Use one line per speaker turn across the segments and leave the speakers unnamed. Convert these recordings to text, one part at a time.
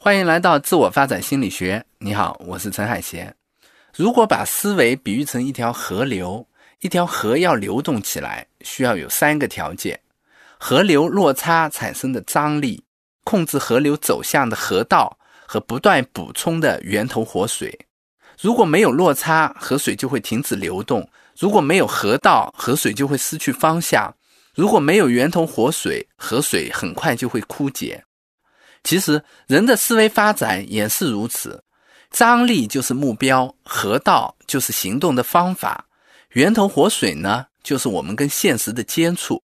欢迎来到自我发展心理学。你好，我是陈海贤。如果把思维比喻成一条河流，一条河要流动起来，需要有三个条件：河流落差产生的张力，控制河流走向的河道和不断补充的源头活水。如果没有落差，河水就会停止流动；如果没有河道，河水就会失去方向；如果没有源头活水，河水很快就会枯竭。其实，人的思维发展也是如此。张力就是目标，河道就是行动的方法，源头活水呢，就是我们跟现实的接触。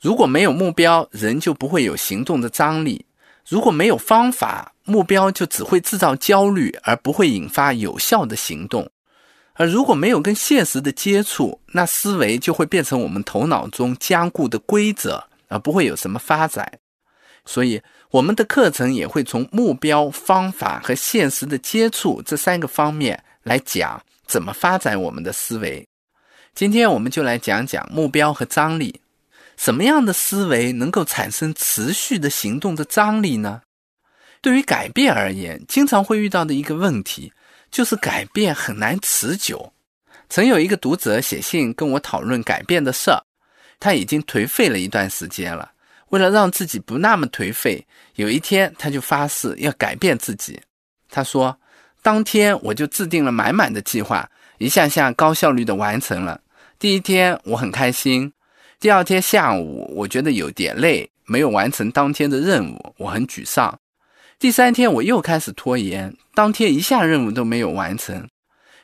如果没有目标，人就不会有行动的张力；如果没有方法，目标就只会制造焦虑，而不会引发有效的行动。而如果没有跟现实的接触，那思维就会变成我们头脑中僵固的规则，而不会有什么发展。所以，我们的课程也会从目标、方法和现实的接触这三个方面来讲怎么发展我们的思维。今天我们就来讲讲目标和张力。什么样的思维能够产生持续的行动的张力呢？对于改变而言，经常会遇到的一个问题就是改变很难持久。曾有一个读者写信跟我讨论改变的事儿，他已经颓废了一段时间了。为了让自己不那么颓废，有一天他就发誓要改变自己。他说：“当天我就制定了满满的计划，一项项高效率的完成了。第一天我很开心，第二天下午我觉得有点累，没有完成当天的任务，我很沮丧。第三天我又开始拖延，当天一项任务都没有完成。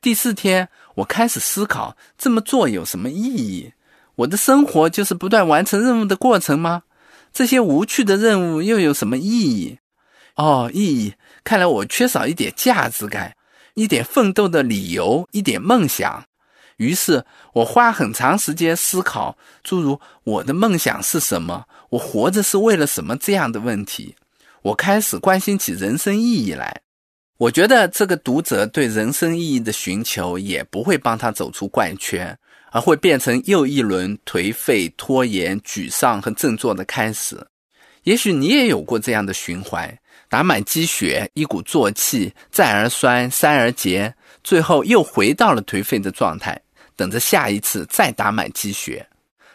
第四天我开始思考这么做有什么意义？我的生活就是不断完成任务的过程吗？”这些无趣的任务又有什么意义？哦，意义！看来我缺少一点价值感，一点奋斗的理由，一点梦想。于是我花很长时间思考，诸如我的梦想是什么，我活着是为了什么这样的问题。我开始关心起人生意义来。我觉得这个读者对人生意义的寻求，也不会帮他走出怪圈。而会变成又一轮颓废、拖延、沮丧和振作的开始。也许你也有过这样的循环：打满鸡血，一鼓作气，再而衰，三而竭，最后又回到了颓废的状态，等着下一次再打满鸡血。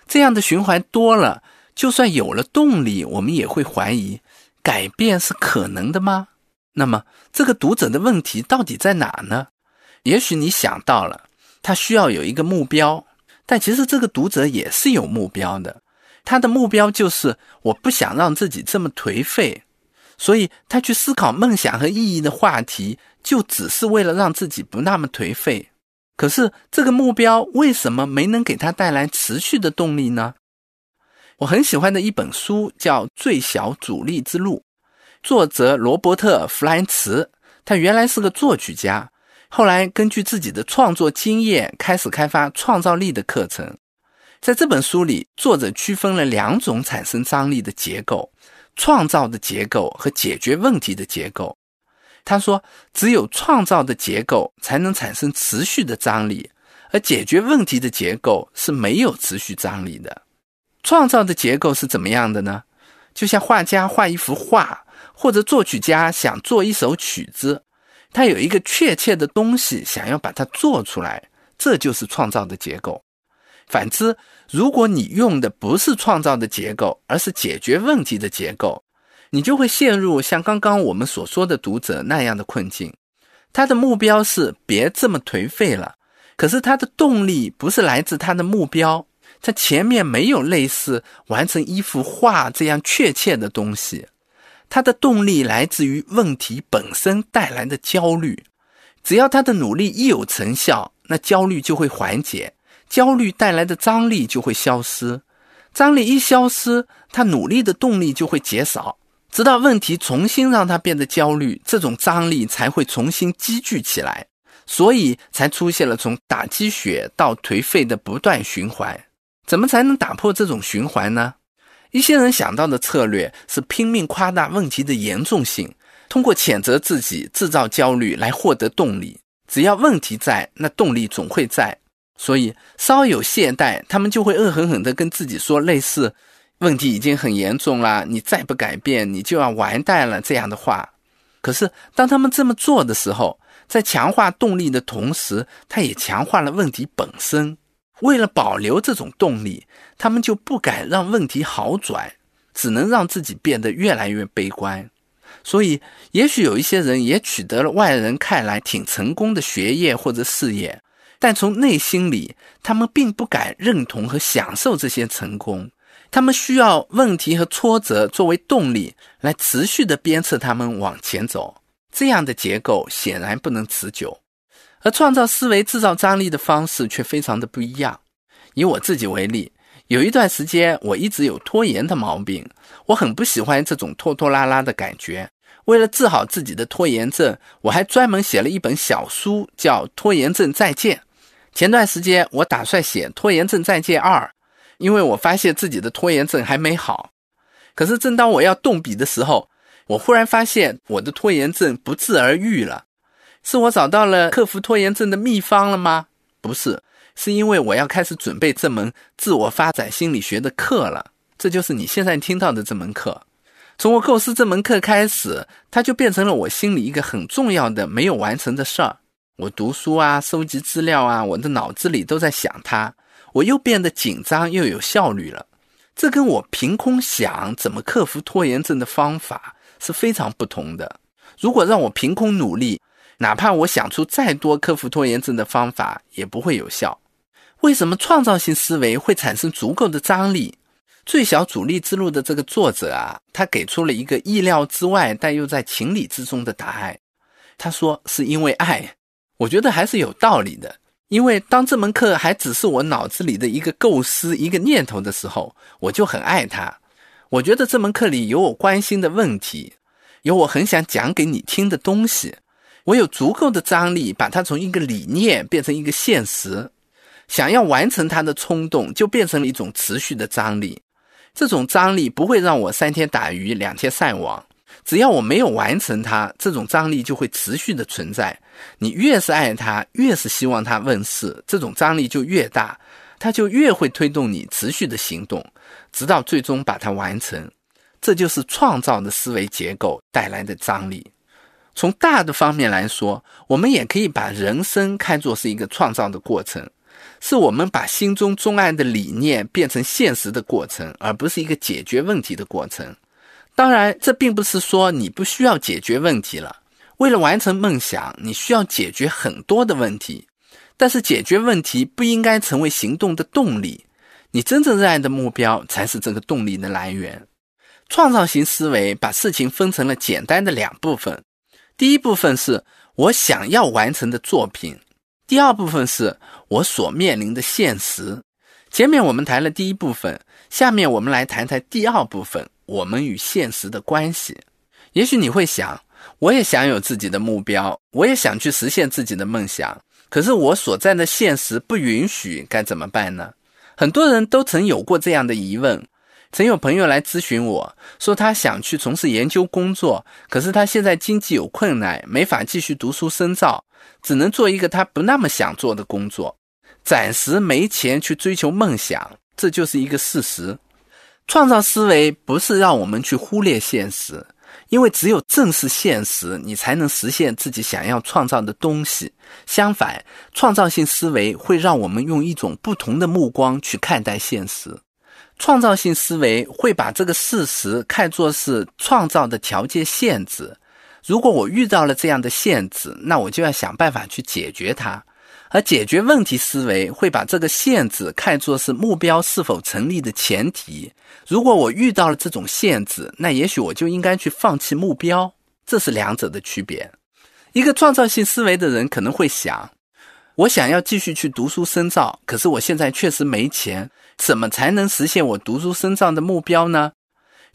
这样的循环多了，就算有了动力，我们也会怀疑：改变是可能的吗？那么，这个读者的问题到底在哪呢？也许你想到了，他需要有一个目标。但其实这个读者也是有目标的，他的目标就是我不想让自己这么颓废，所以他去思考梦想和意义的话题，就只是为了让自己不那么颓废。可是这个目标为什么没能给他带来持续的动力呢？我很喜欢的一本书叫《最小阻力之路》，作者罗伯特·弗兰茨，他原来是个作曲家。后来，根据自己的创作经验，开始开发创造力的课程。在这本书里，作者区分了两种产生张力的结构：创造的结构和解决问题的结构。他说，只有创造的结构才能产生持续的张力，而解决问题的结构是没有持续张力的。创造的结构是怎么样的呢？就像画家画一幅画，或者作曲家想做一首曲子。他有一个确切的东西，想要把它做出来，这就是创造的结构。反之，如果你用的不是创造的结构，而是解决问题的结构，你就会陷入像刚刚我们所说的读者那样的困境。他的目标是别这么颓废了，可是他的动力不是来自他的目标，他前面没有类似完成一幅画这样确切的东西。他的动力来自于问题本身带来的焦虑，只要他的努力一有成效，那焦虑就会缓解，焦虑带来的张力就会消失，张力一消失，他努力的动力就会减少，直到问题重新让他变得焦虑，这种张力才会重新积聚起来，所以才出现了从打鸡血到颓废的不断循环。怎么才能打破这种循环呢？一些人想到的策略是拼命夸大问题的严重性，通过谴责自己制造焦虑来获得动力。只要问题在，那动力总会在。所以稍有懈怠，他们就会恶狠狠地跟自己说类似“问题已经很严重了，你再不改变，你就要完蛋了”这样的话。可是当他们这么做的时候，在强化动力的同时，他也强化了问题本身。为了保留这种动力，他们就不敢让问题好转，只能让自己变得越来越悲观。所以，也许有一些人也取得了外人看来挺成功的学业或者事业，但从内心里，他们并不敢认同和享受这些成功。他们需要问题和挫折作为动力，来持续的鞭策他们往前走。这样的结构显然不能持久。而创造思维制造张力的方式却非常的不一样。以我自己为例，有一段时间我一直有拖延的毛病，我很不喜欢这种拖拖拉拉的感觉。为了治好自己的拖延症，我还专门写了一本小书，叫《拖延症再见》。前段时间我打算写《拖延症再见二》，因为我发现自己的拖延症还没好。可是正当我要动笔的时候，我忽然发现我的拖延症不治而愈了。是我找到了克服拖延症的秘方了吗？不是，是因为我要开始准备这门自我发展心理学的课了。这就是你现在听到的这门课。从我构思这门课开始，它就变成了我心里一个很重要的没有完成的事儿。我读书啊，收集资料啊，我的脑子里都在想它。我又变得紧张又有效率了。这跟我凭空想怎么克服拖延症的方法是非常不同的。如果让我凭空努力，哪怕我想出再多克服拖延症的方法，也不会有效。为什么创造性思维会产生足够的张力？最小阻力之路的这个作者啊，他给出了一个意料之外但又在情理之中的答案。他说是因为爱。我觉得还是有道理的。因为当这门课还只是我脑子里的一个构思、一个念头的时候，我就很爱它。我觉得这门课里有我关心的问题，有我很想讲给你听的东西。我有足够的张力，把它从一个理念变成一个现实，想要完成它的冲动就变成了一种持续的张力。这种张力不会让我三天打鱼两天晒网，只要我没有完成它，这种张力就会持续的存在。你越是爱它，越是希望它问世，这种张力就越大，它就越会推动你持续的行动，直到最终把它完成。这就是创造的思维结构带来的张力。从大的方面来说，我们也可以把人生看作是一个创造的过程，是我们把心中钟爱的理念变成现实的过程，而不是一个解决问题的过程。当然，这并不是说你不需要解决问题了。为了完成梦想，你需要解决很多的问题，但是解决问题不应该成为行动的动力。你真正热爱的目标才是这个动力的来源。创造型思维把事情分成了简单的两部分。第一部分是我想要完成的作品，第二部分是我所面临的现实。前面我们谈了第一部分，下面我们来谈谈第二部分，我们与现实的关系。也许你会想，我也想有自己的目标，我也想去实现自己的梦想，可是我所在的现实不允许，该怎么办呢？很多人都曾有过这样的疑问。曾有朋友来咨询我说，他想去从事研究工作，可是他现在经济有困难，没法继续读书深造，只能做一个他不那么想做的工作，暂时没钱去追求梦想，这就是一个事实。创造思维不是让我们去忽略现实，因为只有正视现实，你才能实现自己想要创造的东西。相反，创造性思维会让我们用一种不同的目光去看待现实。创造性思维会把这个事实看作是创造的条件限制。如果我遇到了这样的限制，那我就要想办法去解决它。而解决问题思维会把这个限制看作是目标是否成立的前提。如果我遇到了这种限制，那也许我就应该去放弃目标。这是两者的区别。一个创造性思维的人可能会想：我想要继续去读书深造，可是我现在确实没钱。怎么才能实现我读书深造的目标呢？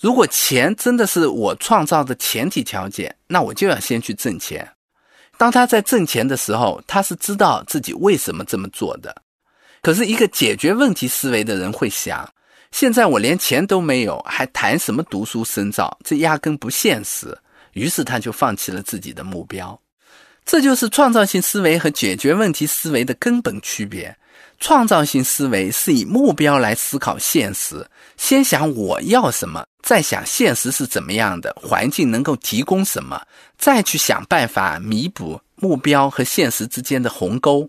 如果钱真的是我创造的前提条件，那我就要先去挣钱。当他在挣钱的时候，他是知道自己为什么这么做的。可是，一个解决问题思维的人会想：现在我连钱都没有，还谈什么读书深造？这压根不现实。于是，他就放弃了自己的目标。这就是创造性思维和解决问题思维的根本区别。创造性思维是以目标来思考现实，先想我要什么，再想现实是怎么样的，环境能够提供什么，再去想办法弥补目标和现实之间的鸿沟。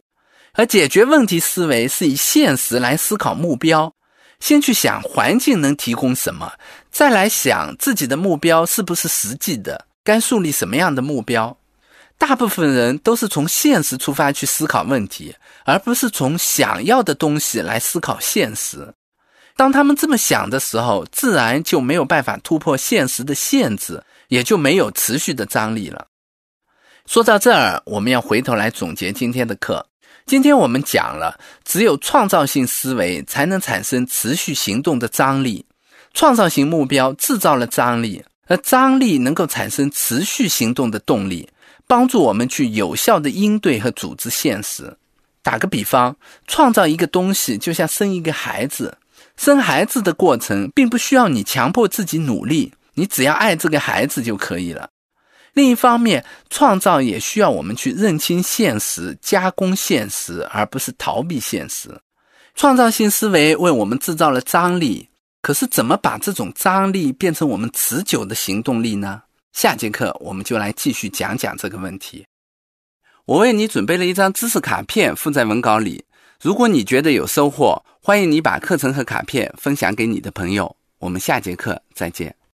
而解决问题思维是以现实来思考目标，先去想环境能提供什么，再来想自己的目标是不是实际的，该树立什么样的目标。大部分人都是从现实出发去思考问题，而不是从想要的东西来思考现实。当他们这么想的时候，自然就没有办法突破现实的限制，也就没有持续的张力了。说到这儿，我们要回头来总结今天的课。今天我们讲了，只有创造性思维才能产生持续行动的张力，创造性目标制造了张力，而张力能够产生持续行动的动力。帮助我们去有效的应对和组织现实。打个比方，创造一个东西就像生一个孩子，生孩子的过程并不需要你强迫自己努力，你只要爱这个孩子就可以了。另一方面，创造也需要我们去认清现实、加工现实，而不是逃避现实。创造性思维为我们制造了张力，可是怎么把这种张力变成我们持久的行动力呢？下节课我们就来继续讲讲这个问题。我为你准备了一张知识卡片，附在文稿里。如果你觉得有收获，欢迎你把课程和卡片分享给你的朋友。我们下节课再见。